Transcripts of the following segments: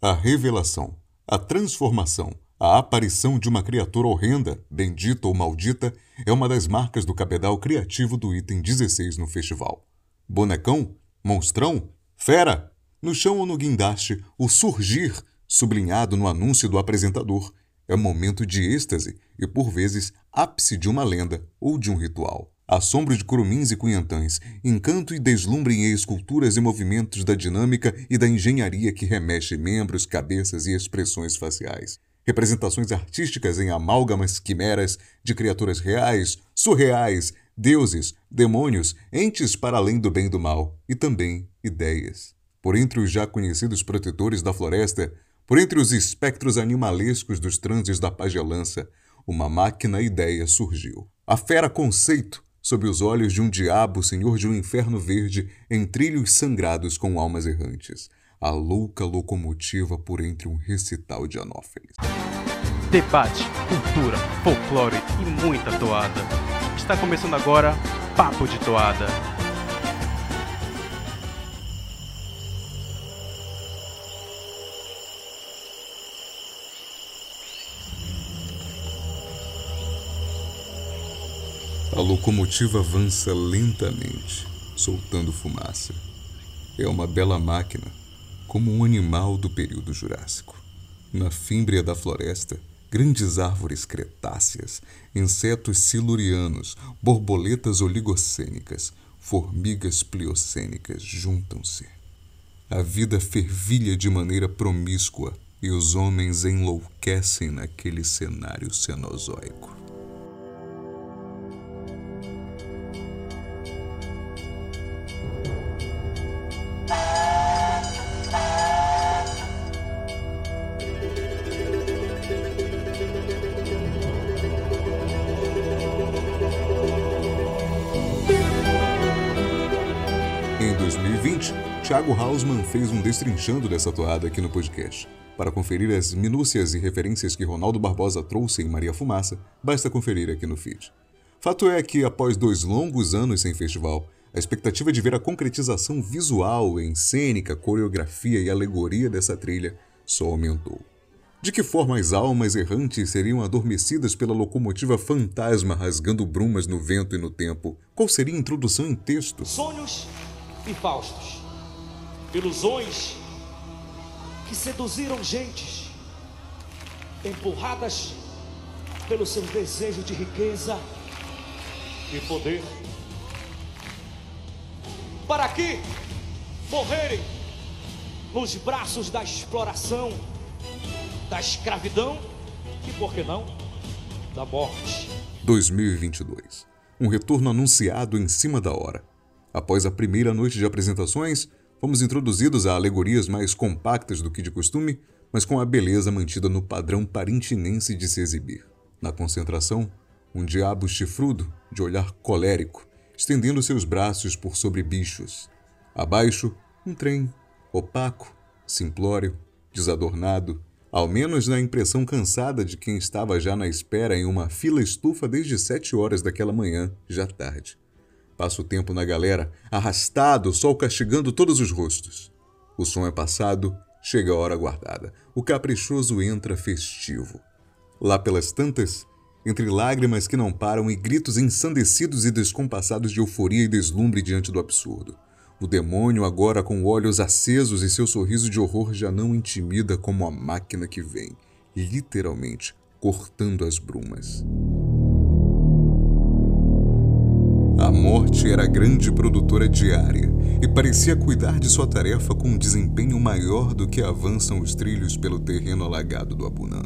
A revelação, a transformação, a aparição de uma criatura horrenda, bendita ou maldita, é uma das marcas do cabedal criativo do item 16 no festival. Bonecão? Monstrão? Fera? No chão ou no guindaste, o surgir, sublinhado no anúncio do apresentador, é momento de êxtase e, por vezes, ápice de uma lenda ou de um ritual. Assombro de curumins e cunhantãs, encanto e deslumbre em esculturas e movimentos da dinâmica e da engenharia que remexe membros, cabeças e expressões faciais representações artísticas em amálgamas quimeras de criaturas reais, surreais, deuses, demônios, entes para além do bem e do mal, e também ideias. Por entre os já conhecidos protetores da floresta, por entre os espectros animalescos dos transes da pagelança, uma máquina ideia surgiu. A fera conceito, sob os olhos de um diabo senhor de um inferno verde, em trilhos sangrados com almas errantes a louca locomotiva por entre um recital de anófeles. Debate, cultura, folclore e muita toada. Está começando agora Papo de Toada. Locomotiva avança lentamente, soltando fumaça. É uma bela máquina como um animal do período Jurássico. Na fímbria da floresta, grandes árvores cretáceas, insetos silurianos, borboletas oligocênicas, formigas pliocênicas juntam-se. A vida fervilha de maneira promíscua e os homens enlouquecem naquele cenário cenozoico. Thiago Hausmann fez um destrinchando dessa toada aqui no podcast. Para conferir as minúcias e referências que Ronaldo Barbosa trouxe em Maria Fumaça, basta conferir aqui no feed. Fato é que, após dois longos anos sem festival, a expectativa de ver a concretização visual, em cênica, coreografia e alegoria dessa trilha só aumentou. De que forma as almas errantes seriam adormecidas pela locomotiva fantasma rasgando brumas no vento e no tempo? Qual seria a introdução em texto? Sonhos e faustos, ilusões que seduziram gentes, empurradas pelo seu desejo de riqueza e poder, para aqui morrerem nos braços da exploração, da escravidão e, por que não, da morte. 2022. Um retorno anunciado em cima da hora. Após a primeira noite de apresentações, fomos introduzidos a alegorias mais compactas do que de costume, mas com a beleza mantida no padrão parintinense de se exibir. Na concentração, um diabo chifrudo, de olhar colérico, estendendo seus braços por sobre bichos. Abaixo, um trem, opaco, simplório, desadornado, ao menos na impressão cansada de quem estava já na espera em uma fila estufa desde sete horas daquela manhã, já tarde. Passa o tempo na galera, arrastado, o sol castigando todos os rostos. O som é passado, chega a hora aguardada. O caprichoso entra festivo. Lá pelas tantas, entre lágrimas que não param e gritos ensandecidos e descompassados de euforia e deslumbre diante do absurdo. O demônio, agora com olhos acesos e seu sorriso de horror, já não intimida como a máquina que vem, literalmente cortando as brumas. Morte era grande produtora diária e parecia cuidar de sua tarefa com um desempenho maior do que avançam os trilhos pelo terreno alagado do Abunã.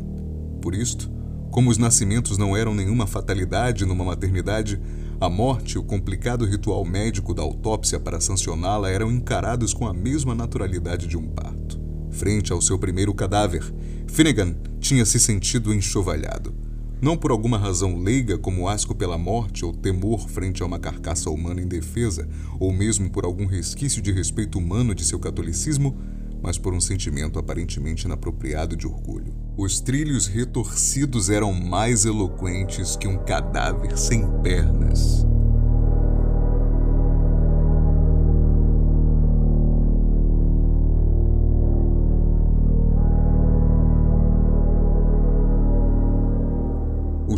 Por isto, como os nascimentos não eram nenhuma fatalidade numa maternidade, a morte e o complicado ritual médico da autópsia para sancioná-la eram encarados com a mesma naturalidade de um parto. Frente ao seu primeiro cadáver, Finnegan tinha se sentido enxovalhado não por alguma razão leiga como asco pela morte ou temor frente a uma carcaça humana indefesa, ou mesmo por algum resquício de respeito humano de seu catolicismo, mas por um sentimento aparentemente inapropriado de orgulho. Os trilhos retorcidos eram mais eloquentes que um cadáver sem pernas.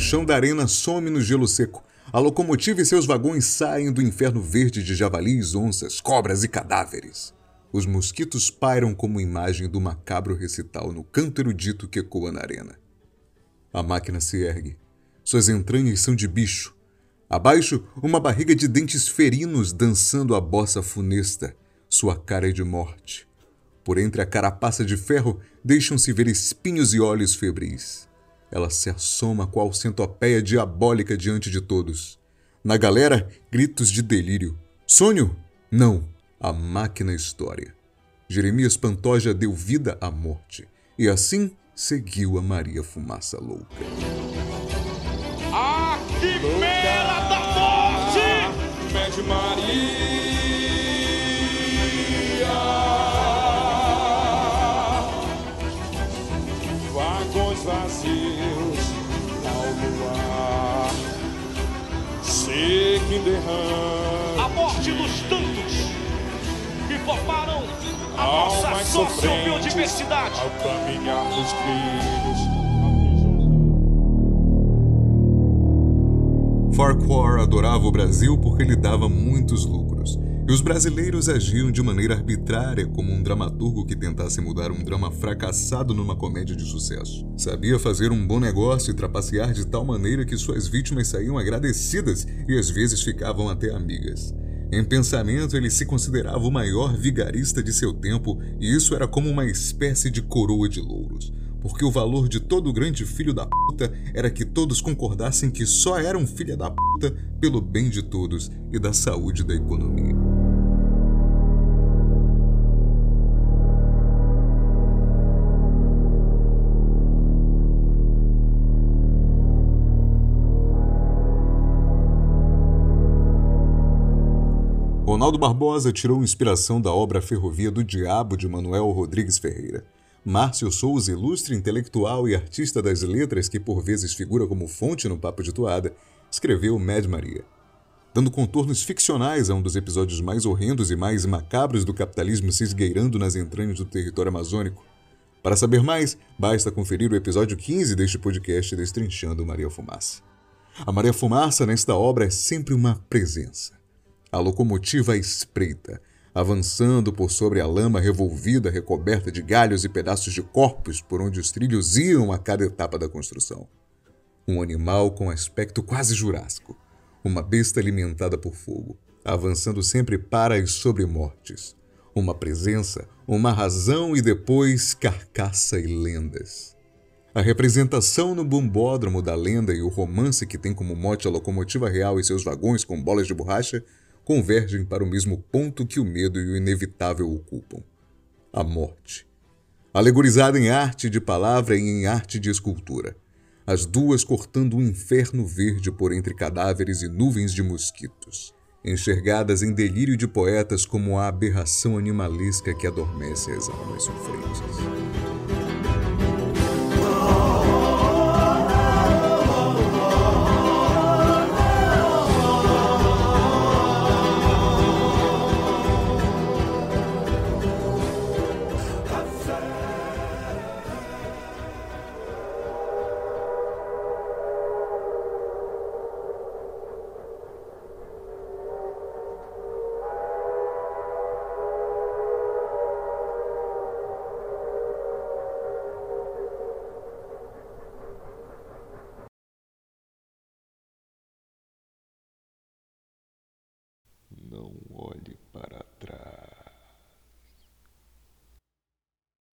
Chão da arena some no gelo seco. A locomotiva e seus vagões saem do inferno verde de javalis, onças, cobras e cadáveres. Os mosquitos pairam como imagem do macabro recital no canto erudito que ecoa na arena. A máquina se ergue. Suas entranhas são de bicho. Abaixo, uma barriga de dentes ferinos dançando a bossa funesta. Sua cara é de morte. Por entre a carapaça de ferro deixam-se ver espinhos e olhos febris. Ela se assoma qual centopeia diabólica diante de todos. Na galera, gritos de delírio. Sonho? Não. A máquina história. Jeremias Pantoja deu vida à morte. E assim seguiu a Maria Fumaça Louca. A quimera da morte! Mede Maria! Derrama A morte dos tantos que formaram a Almas nossa sociobiodiversidade. Ao caminhar nos trilhos Farquhar adorava o Brasil porque lhe dava muitos lucros. E os brasileiros agiam de maneira arbitrária, como um dramaturgo que tentasse mudar um drama fracassado numa comédia de sucesso. Sabia fazer um bom negócio e trapacear de tal maneira que suas vítimas saíam agradecidas e às vezes ficavam até amigas. Em pensamento, ele se considerava o maior vigarista de seu tempo, e isso era como uma espécie de coroa de louros. Porque o valor de todo grande filho da puta era que todos concordassem que só era um filho da puta pelo bem de todos e da saúde da economia. Ronaldo Barbosa tirou inspiração da obra Ferrovia do Diabo de Manuel Rodrigues Ferreira. Márcio Souza, ilustre intelectual e artista das letras que por vezes figura como fonte no Papo de Toada, escreveu Mad Maria. Dando contornos ficcionais a um dos episódios mais horrendos e mais macabros do capitalismo se esgueirando nas entranhas do território amazônico. Para saber mais, basta conferir o episódio 15 deste podcast Destrinchando Maria Fumaça. A Maria Fumaça nesta obra é sempre uma presença. A locomotiva à espreita, avançando por sobre a lama revolvida recoberta de galhos e pedaços de corpos por onde os trilhos iam a cada etapa da construção. Um animal com aspecto quase jurássico, uma besta alimentada por fogo, avançando sempre para as sobremortes. Uma presença, uma razão e depois carcaça e lendas. A representação no bombódromo da lenda e o romance que tem como mote a locomotiva real e seus vagões com bolas de borracha convergem para o mesmo ponto que o medo e o inevitável ocupam: a morte. Alegorizada em arte de palavra e em arte de escultura, as duas cortando um inferno verde por entre cadáveres e nuvens de mosquitos, enxergadas em delírio de poetas como a aberração animalesca que adormece as almas sofrentes.